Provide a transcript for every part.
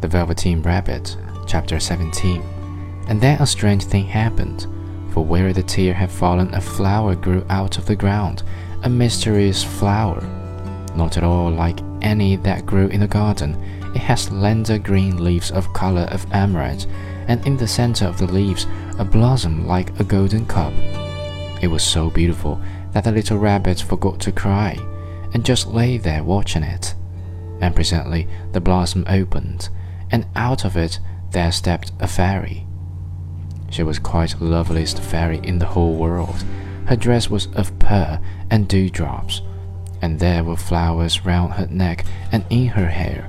The Velveteen Rabbit, Chapter 17. And then a strange thing happened, for where the tear had fallen, a flower grew out of the ground, a mysterious flower. Not at all like any that grew in the garden. It had slender green leaves of color of emerald, and in the center of the leaves, a blossom like a golden cup. It was so beautiful that the little rabbit forgot to cry, and just lay there watching it. And presently the blossom opened, and out of it there stepped a fairy. She was quite the loveliest fairy in the whole world. Her dress was of pearl and dewdrops, and there were flowers round her neck and in her hair,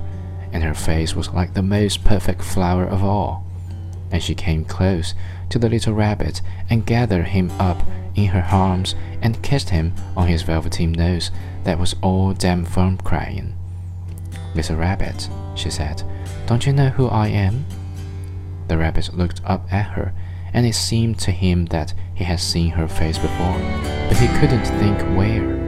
and her face was like the most perfect flower of all. And she came close to the little rabbit and gathered him up in her arms and kissed him on his velveteen nose that was all damp from crying. Little rabbit, she said, don't you know who I am? The rabbit looked up at her, and it seemed to him that he had seen her face before, but he couldn't think where.